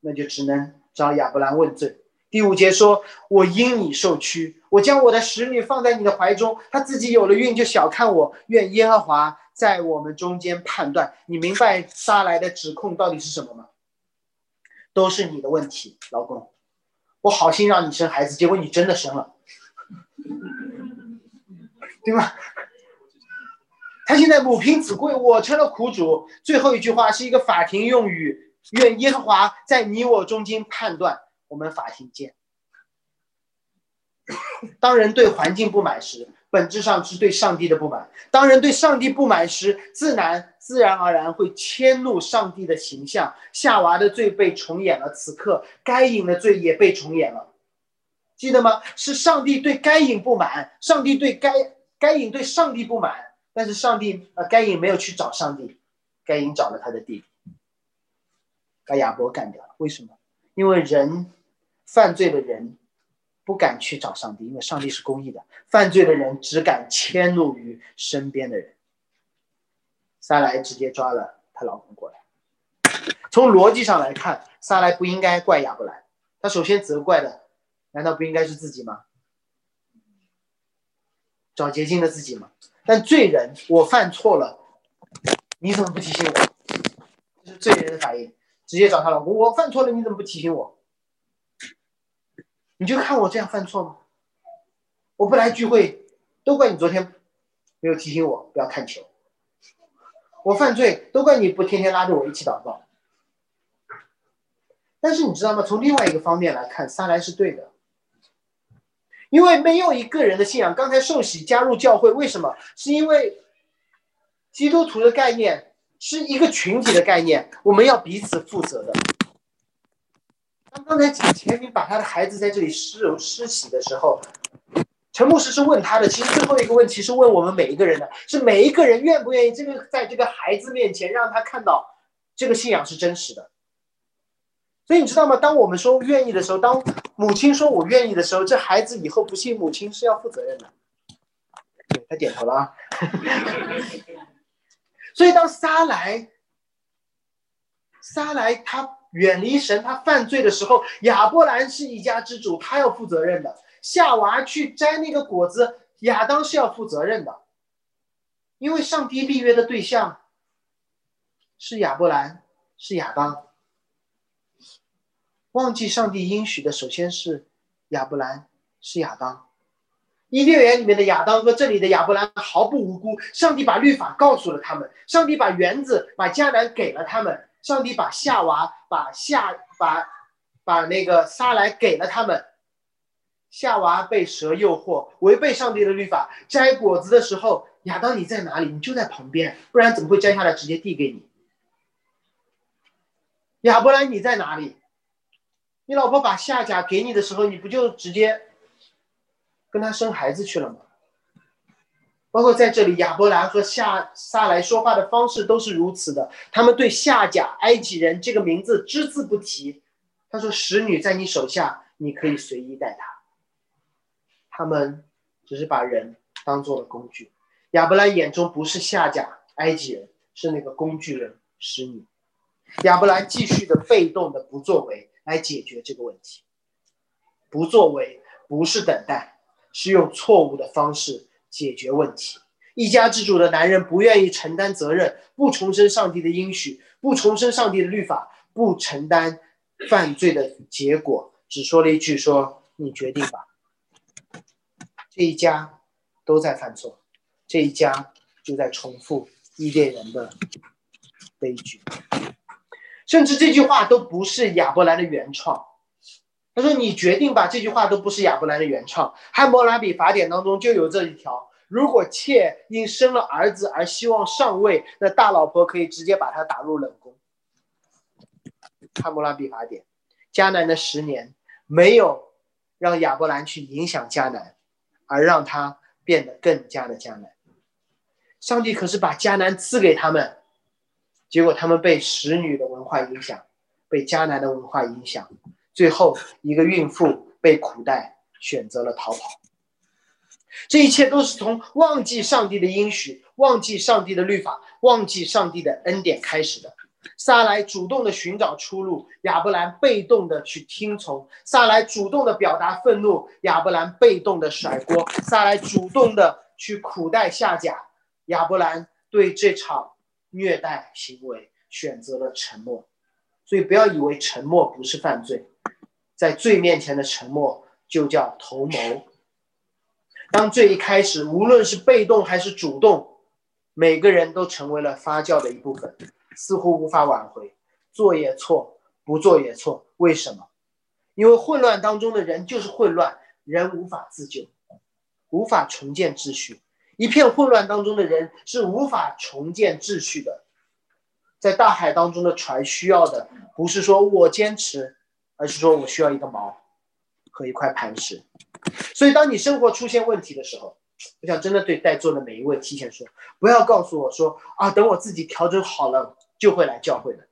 那就只能找亚伯兰问罪。第五节说：“我因你受屈，我将我的使女放在你的怀中，她自己有了孕就小看我。愿耶和华在我们中间判断。”你明白撒来的指控到底是什么吗？都是你的问题，老公。我好心让你生孩子，结果你真的生了，对吗？他现在母凭子贵，我成了苦主。最后一句话是一个法庭用语：“愿耶和华在你我中间判断。”我们法庭见。当人对环境不满时，本质上是对上帝的不满；当人对上帝不满时，自然自然而然会迁怒上帝的形象。夏娃的罪被重演了，此刻该隐的罪也被重演了，记得吗？是上帝对该隐不满，上帝对该该隐对上帝不满，但是上帝呃该隐没有去找上帝，该隐找了他的弟弟，把亚伯干掉了。为什么？因为人。犯罪的人不敢去找上帝，因为上帝是公义的。犯罪的人只敢迁怒于身边的人。撒莱直接抓了她老公过来。从逻辑上来看，撒莱不应该怪亚伯兰，他首先责怪的难道不应该是自己吗？找捷径的自己吗？但罪人，我犯错了，你怎么不提醒我？这是罪人的反应，直接找他老公，我犯错了，你怎么不提醒我？你就看我这样犯错吗？我不来聚会，都怪你昨天没有提醒我不要看球。我犯罪都怪你不天天拉着我一起祷告。但是你知道吗？从另外一个方面来看，撒来是对的，因为没有一个人的信仰。刚才受洗加入教会，为什么？是因为基督徒的概念是一个群体的概念，我们要彼此负责的。当刚才前明把他的孩子在这里施有施洗的时候，陈牧师是问他的。其实最后一个问题是问我们每一个人的，是每一个人愿不愿意这个在这个孩子面前让他看到这个信仰是真实的。所以你知道吗？当我们说愿意的时候，当母亲说我愿意的时候，这孩子以后不信母亲是要负责任的。对他点头了啊。所以当撒来，撒来他。远离神，他犯罪的时候，亚伯兰是一家之主，他要负责任的。夏娃去摘那个果子，亚当是要负责任的，因为上帝立约的对象是亚伯兰，是亚当。忘记上帝应许的，首先是亚伯兰，是亚当。伊甸园里面的亚当和这里的亚伯兰毫不无辜，上帝把律法告诉了他们，上帝把园子、把迦南给了他们。上帝把夏娃、把夏、把把那个撒来给了他们。夏娃被蛇诱惑，违背上帝的律法，摘果子的时候，亚当你在哪里？你就在旁边，不然怎么会摘下来直接递给你？亚伯兰你在哪里？你老婆把夏甲给你的时候，你不就直接跟他生孩子去了吗？包括在这里，亚伯兰和夏撒来说话的方式都是如此的。他们对夏甲埃及人这个名字只字不提。他说：“使女在你手下，你可以随意待她。”他们只是把人当做了工具。亚伯兰眼中不是夏甲埃及人，是那个工具人使女。亚伯兰继续的被动的不作为来解决这个问题。不作为不是等待，是用错误的方式。解决问题，一家之主的男人不愿意承担责任，不重申上帝的应许，不重申上帝的律法，不承担犯罪的结果，只说了一句：“说你决定吧。”这一家都在犯错，这一家就在重复伊甸人的悲剧，甚至这句话都不是亚伯兰的原创。他说：“你决定吧。”这句话都不是亚伯兰的原创，《汉谟拉比法典》当中就有这一条：如果妾因生了儿子而希望上位，那大老婆可以直接把他打入冷宫。《汉谟拉比法典》，迦南的十年没有让亚伯兰去影响迦南，而让他变得更加的迦南。上帝可是把迦南赐给他们，结果他们被使女的文化影响，被迦南的文化影响。最后，一个孕妇被苦待，选择了逃跑。这一切都是从忘记上帝的应许、忘记上帝的律法、忘记上帝的恩典开始的。撒来主动的寻找出路，亚伯兰被动的去听从；撒来主动的表达愤怒，亚伯兰被动的甩锅；撒来主动的去苦待下甲，亚伯兰对这场虐待行为选择了沉默。所以不要以为沉默不是犯罪，在罪面前的沉默就叫图谋。当罪一开始，无论是被动还是主动，每个人都成为了发酵的一部分。似乎无法挽回，做也错，不做也错。为什么？因为混乱当中的人就是混乱，人无法自救，无法重建秩序。一片混乱当中的人是无法重建秩序的。在大海当中的船需要的不是说我坚持，而是说我需要一个锚和一块磐石。所以，当你生活出现问题的时候，我想真的对在座的每一位提前说，不要告诉我说啊，等我自己调整好了。就会来教会的，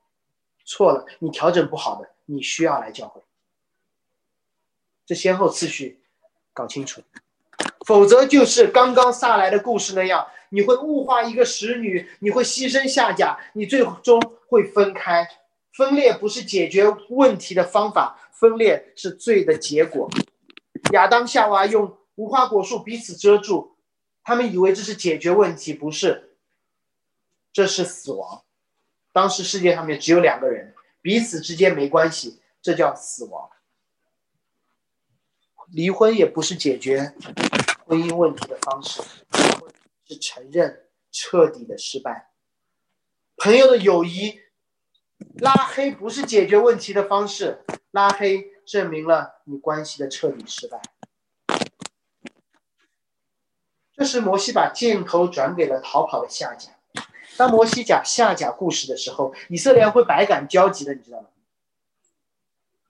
错了，你调整不好的，你需要来教会。这先后次序搞清楚，否则就是刚刚撒来的故事那样，你会物化一个使女，你会牺牲下甲，你最终会分开。分裂不是解决问题的方法，分裂是罪的结果。亚当夏娃用无花果树彼此遮住，他们以为这是解决问题，不是，这是死亡。当时世界上面只有两个人，彼此之间没关系，这叫死亡。离婚也不是解决婚姻问题的方式，是承认彻底的失败。朋友的友谊拉黑不是解决问题的方式，拉黑证明了你关系的彻底失败。这时摩西把镜头转给了逃跑的夏甲。当摩西讲下甲故事的时候，以色列人会百感交集的，你知道吗？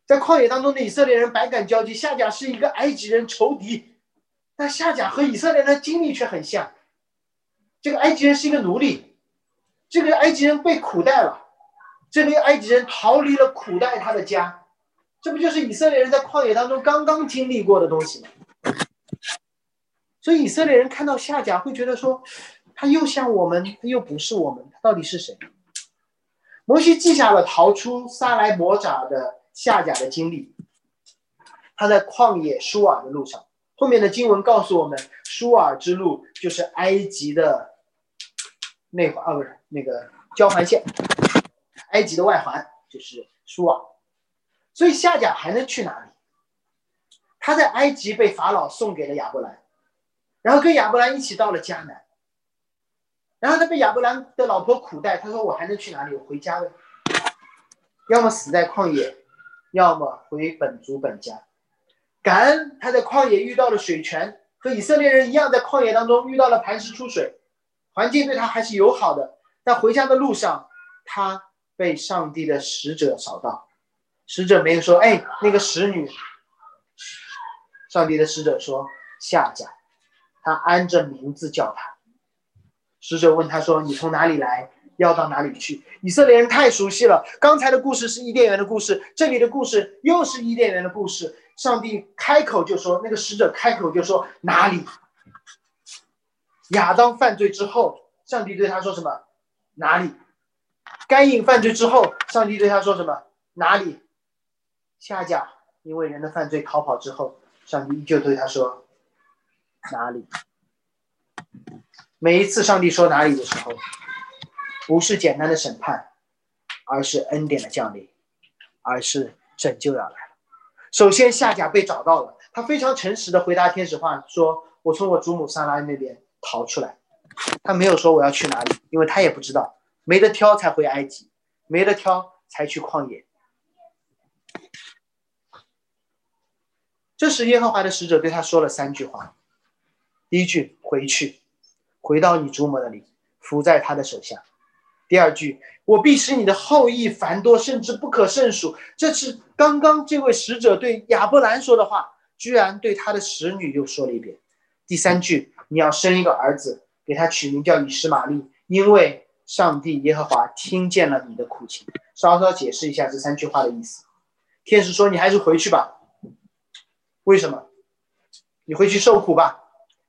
在旷野当中的以色列人百感交集，下甲是一个埃及人仇敌，但下甲和以色列人的经历却很像。这个埃及人是一个奴隶，这个埃及人被苦待了，这个埃及人逃离了苦待他的家，这不就是以色列人在旷野当中刚刚经历过的东西吗？所以以色列人看到下甲会觉得说。他又像我们，他又不是我们，他到底是谁？摩西记下了逃出撒来魔爪的下甲的经历。他在旷野舒尔的路上，后面的经文告诉我们，舒尔之路就是埃及的内环啊，不是那个交环线，埃及的外环就是舒尔。所以下甲还能去哪里？他在埃及被法老送给了亚伯兰，然后跟亚伯兰一起到了迦南。然后他被亚伯兰的老婆苦待，他说：“我还能去哪里？我回家呗，要么死在旷野，要么回本族本家。”感恩他在旷野遇到了水泉，和以色列人一样，在旷野当中遇到了磐石出水，环境对他还是友好的。但回家的路上，他被上帝的使者找到，使者没有说：“哎，那个使女。”上帝的使者说：“下家。”他按着名字叫他。使者问他说：“你从哪里来？要到哪里去？”以色列人太熟悉了。刚才的故事是伊甸园的故事，这里的故事又是伊甸园的故事。上帝开口就说：“那个使者开口就说哪里？”亚当犯罪之后，上帝对他说什么？哪里？该隐犯罪之后，上帝对他说什么？哪里？下甲因为人的犯罪逃跑之后，上帝依旧对他说：“哪里？”每一次上帝说哪里的时候，不是简单的审判，而是恩典的降临，而是拯救要来了。首先，夏甲被找到了，他非常诚实的回答天使话，说：“我从我祖母撒拉那边逃出来。”他没有说我要去哪里，因为他也不知道，没得挑才回埃及，没得挑才去旷野。这时，耶和华的使者对他说了三句话：第一句，回去。回到你祖母那里，伏在他的手下。第二句，我必使你的后裔繁多，甚至不可胜数。这是刚刚这位使者对亚伯兰说的话，居然对他的使女又说了一遍。第三句，你要生一个儿子，给他取名叫以实玛利，因为上帝耶和华听见了你的苦情。稍稍解释一下这三句话的意思。天使说：“你还是回去吧。”为什么？你回去受苦吧？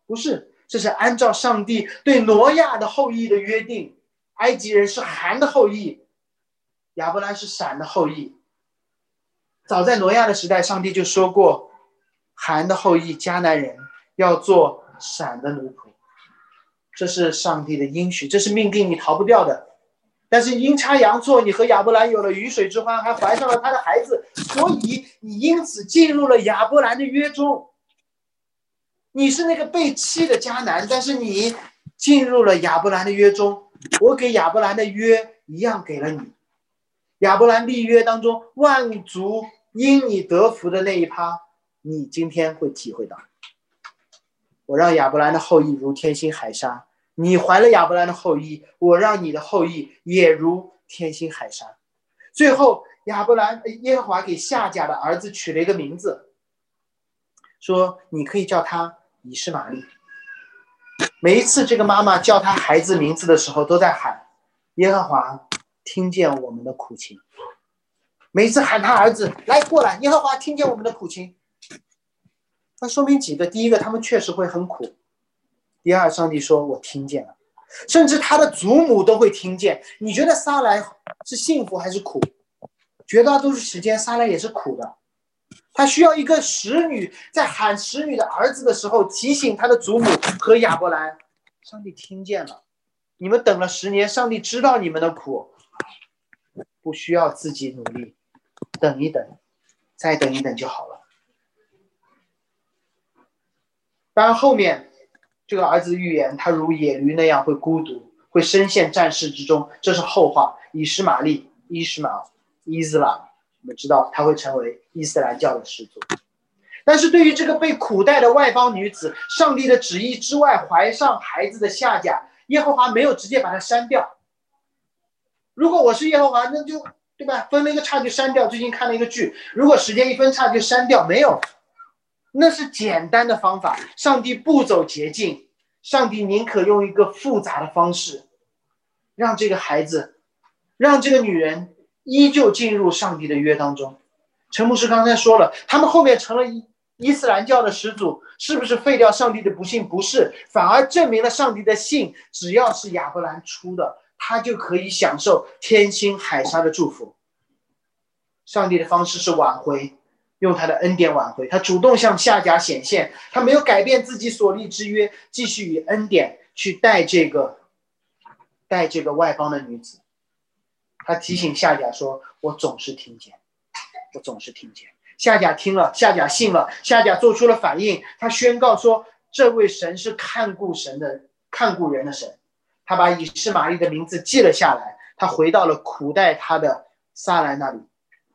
不是，这是按照上帝对挪亚的后裔的约定。埃及人是含的后裔，亚伯兰是闪的后裔。早在挪亚的时代，上帝就说过，含的后裔迦南人要做闪的奴仆，这是上帝的应许，这是命定，你逃不掉的。但是阴差阳错，你和亚伯兰有了鱼水之欢，还怀上了他的孩子，所以你因此进入了亚伯兰的约中。你是那个被弃的迦南，但是你进入了亚伯兰的约中。我给亚伯兰的约一样给了你。亚伯兰立约当中，万族因你得福的那一趴，你今天会体会到。我让亚伯兰的后裔如天星海沙，你怀了亚伯兰的后裔，我让你的后裔也如天星海沙。最后，亚伯兰耶和华给夏甲的儿子取了一个名字，说你可以叫他。以是玛利。每一次这个妈妈叫她孩子名字的时候，都在喊：“耶和华听见我们的苦情。”每一次喊他儿子来过来，耶和华听见我们的苦情。那说明几个：第一个，他们确实会很苦；第二，上帝说我听见了，甚至他的祖母都会听见。你觉得撒来是幸福还是苦？绝大多数时间，撒来也是苦的。他需要一个使女在喊使女的儿子的时候提醒他的祖母和亚伯兰。上帝听见了，你们等了十年，上帝知道你们的苦，不需要自己努力，等一等，再等一等就好了。当然，后面这个儿子预言他如野驴那样会孤独，会深陷战事之中，这是后话。以实玛利、伊什玛、伊斯兰。我们知道他会成为伊斯兰教的始祖，但是对于这个被苦待的外邦女子，上帝的旨意之外怀上孩子的下家，耶和华没有直接把它删掉。如果我是耶和华，那就对吧？分了一个叉就删掉。最近看了一个剧，如果时间一分叉就删掉，没有，那是简单的方法。上帝不走捷径，上帝宁可用一个复杂的方式，让这个孩子，让这个女人。依旧进入上帝的约当中。陈牧师刚才说了，他们后面成了伊伊斯兰教的始祖，是不是废掉上帝的不幸？不是，反而证明了上帝的信。只要是亚伯兰出的，他就可以享受天星海沙的祝福。上帝的方式是挽回，用他的恩典挽回。他主动向夏甲显现，他没有改变自己所立之约，继续以恩典去带这个带这个外邦的女子。他提醒夏甲说：“我总是听见，我总是听见。”夏甲听了，夏甲信了，夏甲做出了反应。他宣告说：“这位神是看顾神的，看顾人的神。”他把以实玛丽的名字记了下来。他回到了苦待他的撒兰那里，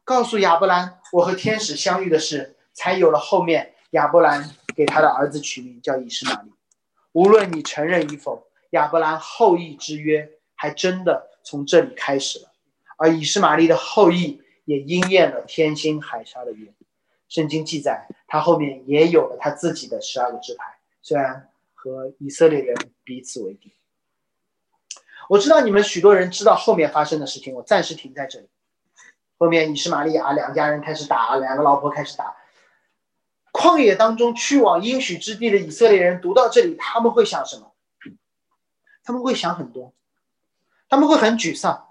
告诉亚伯兰：“我和天使相遇的事。”才有了后面亚伯兰给他的儿子取名叫以实玛利。无论你承认与否，亚伯兰后裔之约还真的从这里开始了。而以实玛利的后裔也应验了天星海沙的约。圣经记载，他后面也有了他自己的十二个支派，虽然和以色列人彼此为敌。我知道你们许多人知道后面发生的事情，我暂时停在这里。后面以实玛利亚两家人开始打，两个老婆开始打。旷野当中去往应许之地的以色列人读到这里，他们会想什么？他们会想很多，他们会很沮丧。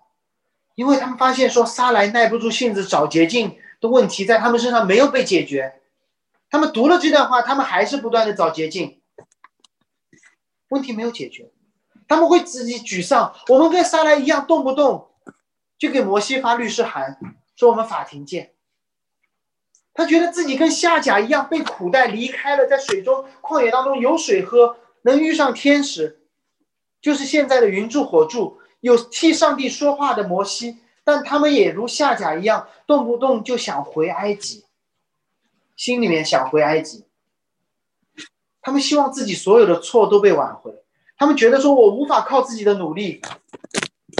因为他们发现说，撒来耐不住性子找捷径的问题在他们身上没有被解决。他们读了这段话，他们还是不断的找捷径，问题没有解决。他们会自己沮丧。我们跟撒来一样，动不动就给摩西发律师函，说我们法庭见。他觉得自己跟夏甲一样，被苦待，离开了在水中旷野当中有水喝，能遇上天使，就是现在的云柱火柱。有替上帝说话的摩西，但他们也如夏甲一样，动不动就想回埃及，心里面想回埃及。他们希望自己所有的错都被挽回，他们觉得说我无法靠自己的努力，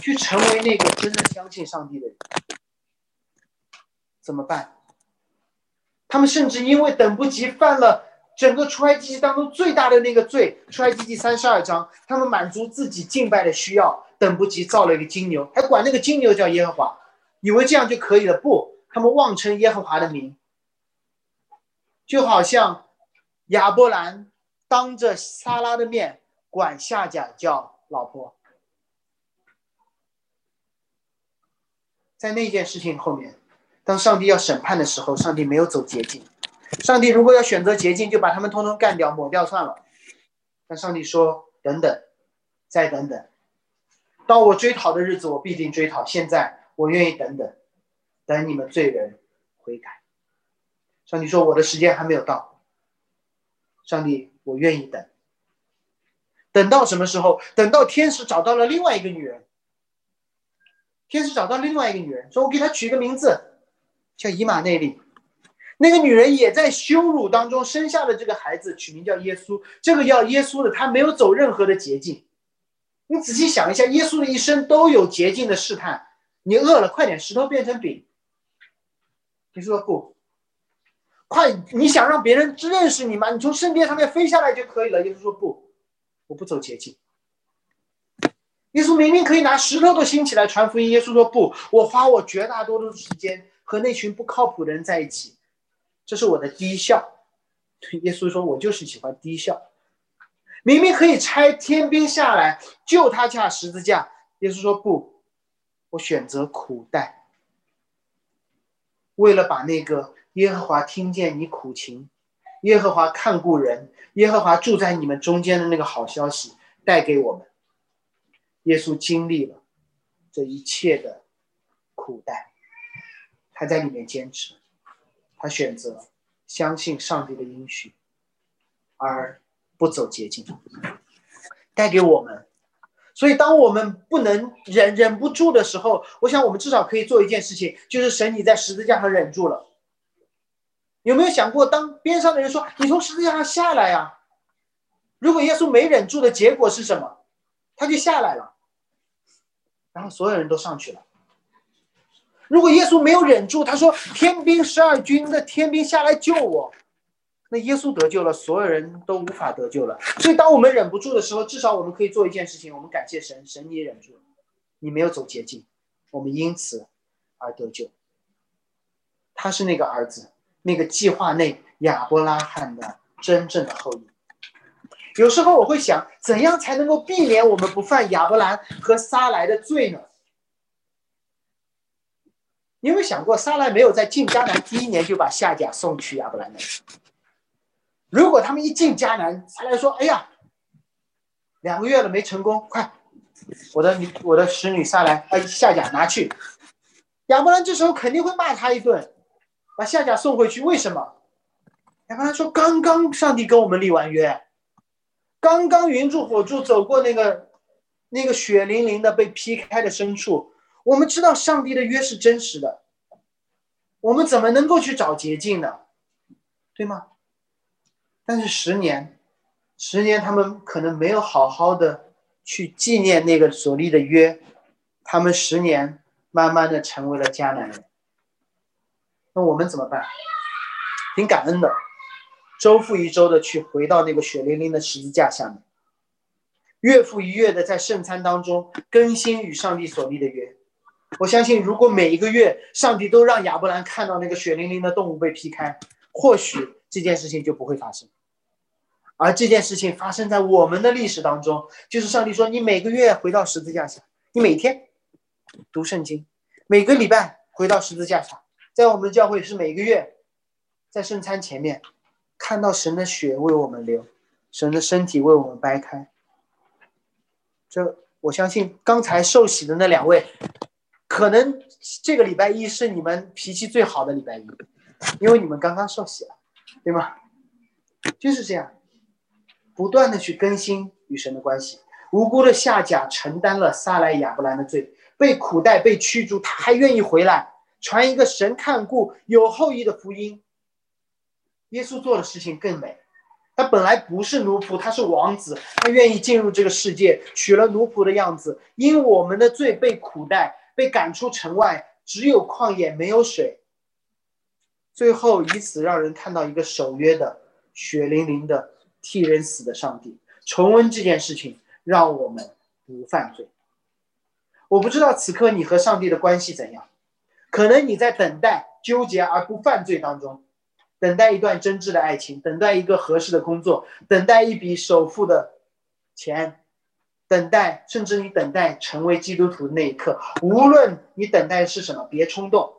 去成为那个真正相信上帝的人，怎么办？他们甚至因为等不及犯了。整个出埃及记当中最大的那个罪，出埃及记三十二章，他们满足自己敬拜的需要，等不及造了一个金牛，还管那个金牛叫耶和华，以为这样就可以了。不，他们妄称耶和华的名，就好像亚伯兰当着撒拉的面管夏甲叫老婆。在那件事情后面，当上帝要审判的时候，上帝没有走捷径。上帝如果要选择捷径，就把他们通通干掉、抹掉算了。但上帝说：“等等，再等等，到我追讨的日子，我必定追讨。现在我愿意等等，等你们罪人悔改。”上帝说：“我的时间还没有到。”上帝，我愿意等。等到什么时候？等到天使找到了另外一个女人。天使找到另外一个女人，说：“我给她取一个名字，叫以马内利。”那个女人也在羞辱当中生下了这个孩子，取名叫耶稣。这个叫耶稣的，他没有走任何的捷径。你仔细想一下，耶稣的一生都有捷径的试探。你饿了，快点，石头变成饼。你说不？快，你想让别人认识你吗？你从圣殿上面飞下来就可以了。耶稣说不，我不走捷径。耶稣明明可以拿石头都兴起来传福音，耶稣说不，我花我绝大多数时间和那群不靠谱的人在一起。这是我的低效，耶稣说：“我就是喜欢低效。”明明可以拆天兵下来救他下十字架，耶稣说：“不，我选择苦待。为了把那个耶和华听见你苦情，耶和华看顾人，耶和华住在你们中间的那个好消息带给我们。”耶稣经历了这一切的苦待，他在里面坚持。他选择相信上帝的应许，而不走捷径，带给我们。所以，当我们不能忍忍不住的时候，我想我们至少可以做一件事情，就是神你在十字架上忍住了。有没有想过，当边上的人说你从十字架上下来呀？如果耶稣没忍住的结果是什么？他就下来了，然后所有人都上去了。如果耶稣没有忍住，他说：“天兵十二军的天兵下来救我。”那耶稣得救了，所有人都无法得救了。所以，当我们忍不住的时候，至少我们可以做一件事情：我们感谢神，神你忍住，你没有走捷径，我们因此而得救。他是那个儿子，那个计划内亚伯拉罕的真正的后裔。有时候我会想，怎样才能够避免我们不犯亚伯兰和撒来的罪呢？你有没有想过，撒来没有在进迦南第一年就把夏甲送去亚伯兰那里？如果他们一进迦南，撒来说：“哎呀，两个月了没成功，快，我的女我的使女撒来，哎，夏甲拿去。”亚伯兰这时候肯定会骂他一顿，把夏甲送回去。为什么？亚伯兰说：“刚刚上帝跟我们立完约，刚刚云柱火柱走过那个那个血淋淋的被劈开的牲畜。”我们知道上帝的约是真实的，我们怎么能够去找捷径呢？对吗？但是十年，十年他们可能没有好好的去纪念那个所立的约，他们十年慢慢的成为了迦南人。那我们怎么办？挺感恩的，周复一周的去回到那个血淋淋的十字架下面，月复一月的在圣餐当中更新与上帝所立的约。我相信，如果每一个月上帝都让亚伯兰看到那个血淋淋的动物被劈开，或许这件事情就不会发生。而这件事情发生在我们的历史当中，就是上帝说：“你每个月回到十字架上，你每天读圣经，每个礼拜回到十字架上。”在我们的教会是每个月在圣餐前面看到神的血为我们流，神的身体为我们掰开。这我相信，刚才受洗的那两位。可能这个礼拜一是你们脾气最好的礼拜一，因为你们刚刚受洗了，对吗？就是这样，不断的去更新与神的关系。无辜的夏甲承担了撒来亚伯兰的罪，被苦待、被驱逐，他还愿意回来传一个神看顾、有后裔的福音。耶稣做的事情更美，他本来不是奴仆，他是王子，他愿意进入这个世界，取了奴仆的样子，因我们的罪被苦待。被赶出城外，只有旷野没有水。最后以此让人看到一个守约的、血淋淋的替人死的上帝。重温这件事情，让我们不犯罪。我不知道此刻你和上帝的关系怎样，可能你在等待、纠结而不犯罪当中，等待一段真挚的爱情，等待一个合适的工作，等待一笔首付的钱，等待，甚至你等待成为基督徒的那一刻，无论你等待的是什么，别冲动，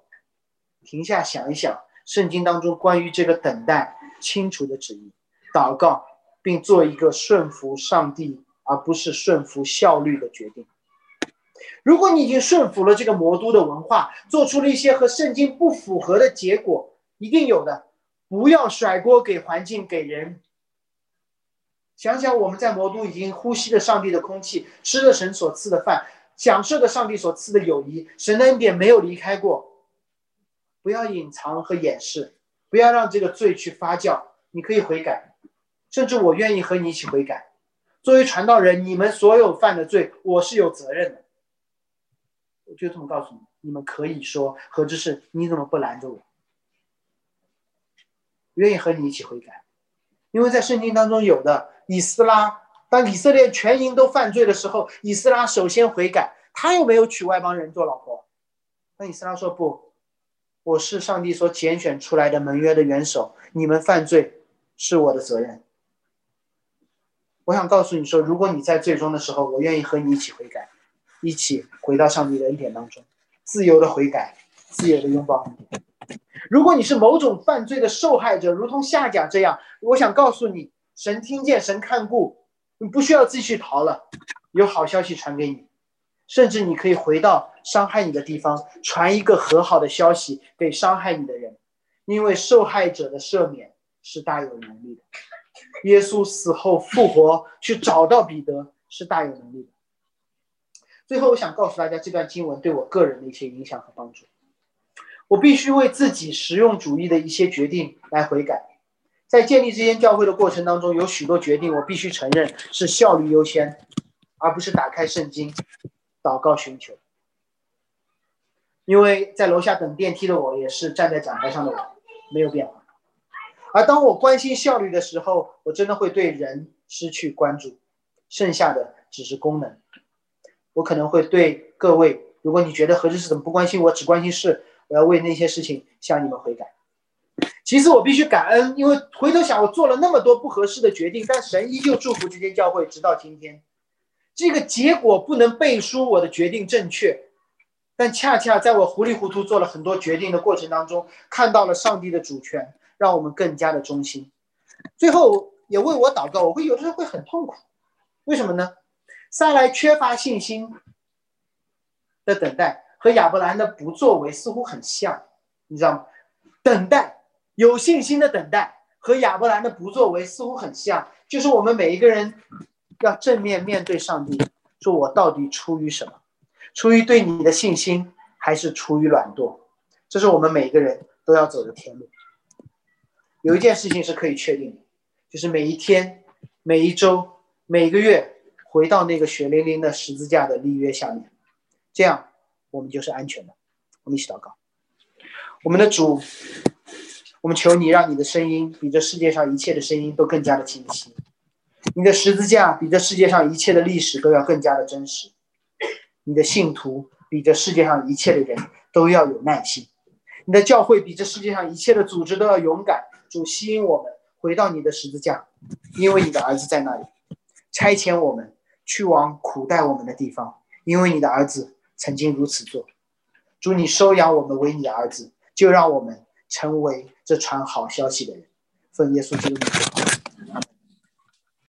停下想一想，圣经当中关于这个等待清楚的旨意，祷告，并做一个顺服上帝而不是顺服效率的决定。如果你已经顺服了这个魔都的文化，做出了一些和圣经不符合的结果，一定有的。不要甩锅给环境、给人。想想我们在魔都已经呼吸了上帝的空气，吃了神所赐的饭，享受了上帝所赐的友谊，神的恩典没有离开过。不要隐藏和掩饰，不要让这个罪去发酵。你可以悔改，甚至我愿意和你一起悔改。作为传道人，你们所有犯的罪，我是有责任的。我就这么告诉你，你们可以说何志是，你怎么不拦着我？愿意和你一起悔改，因为在圣经当中有的以斯拉，当以色列全营都犯罪的时候，以斯拉首先悔改，他又没有娶外邦人做老婆。那以斯拉说：“不，我是上帝所拣选出来的盟约的元首，你们犯罪是我的责任。”我想告诉你说，如果你在最终的时候，我愿意和你一起悔改。一起回到上帝的恩典当中，自由的悔改，自由的拥抱恩典。如果你是某种犯罪的受害者，如同夏甲这样，我想告诉你，神听见，神看顾，你不需要继续逃了。有好消息传给你，甚至你可以回到伤害你的地方，传一个和好的消息给伤害你的人，因为受害者的赦免是大有能力的。耶稣死后复活，去找到彼得是大有能力的。最后，我想告诉大家，这段经文对我个人的一些影响和帮助。我必须为自己实用主义的一些决定来悔改。在建立这间教会的过程当中，有许多决定，我必须承认是效率优先，而不是打开圣经祷告寻求。因为在楼下等电梯的我，也是站在讲台上的我，没有变化。而当我关心效率的时候，我真的会对人失去关注，剩下的只是功能。我可能会对各位，如果你觉得何志是怎么不关心我，只关心事，我要为那些事情向你们悔改。其次，我必须感恩，因为回头想，我做了那么多不合适的决定，但神依旧祝福这间教会，直到今天。这个结果不能背书我的决定正确，但恰恰在我糊里糊涂做了很多决定的过程当中，看到了上帝的主权，让我们更加的忠心。最后也为我祷告，我会有的时候会很痛苦，为什么呢？撒来缺乏信心的等待，和亚伯兰的不作为似乎很像，你知道吗？等待有信心的等待和亚伯兰的不作为似乎很像，就是我们每一个人要正面面对上帝，说我到底出于什么？出于对你的信心，还是出于懒惰？这是我们每一个人都要走的天路。有一件事情是可以确定的，就是每一天、每一周、每个月。回到那个血淋淋的十字架的立约下面，这样我们就是安全的。我们一起祷告，我们的主，我们求你让你的声音比这世界上一切的声音都更加的清晰，你的十字架比这世界上一切的历史都要更加的真实，你的信徒比这世界上一切的人都要有耐心，你的教会比这世界上一切的组织都要勇敢。主吸引我们回到你的十字架，因为你的儿子在那里，差遣我们。去往苦待我们的地方，因为你的儿子曾经如此做。祝你收养我们为你的儿子，就让我们成为这传好消息的人。奉耶稣基督的名。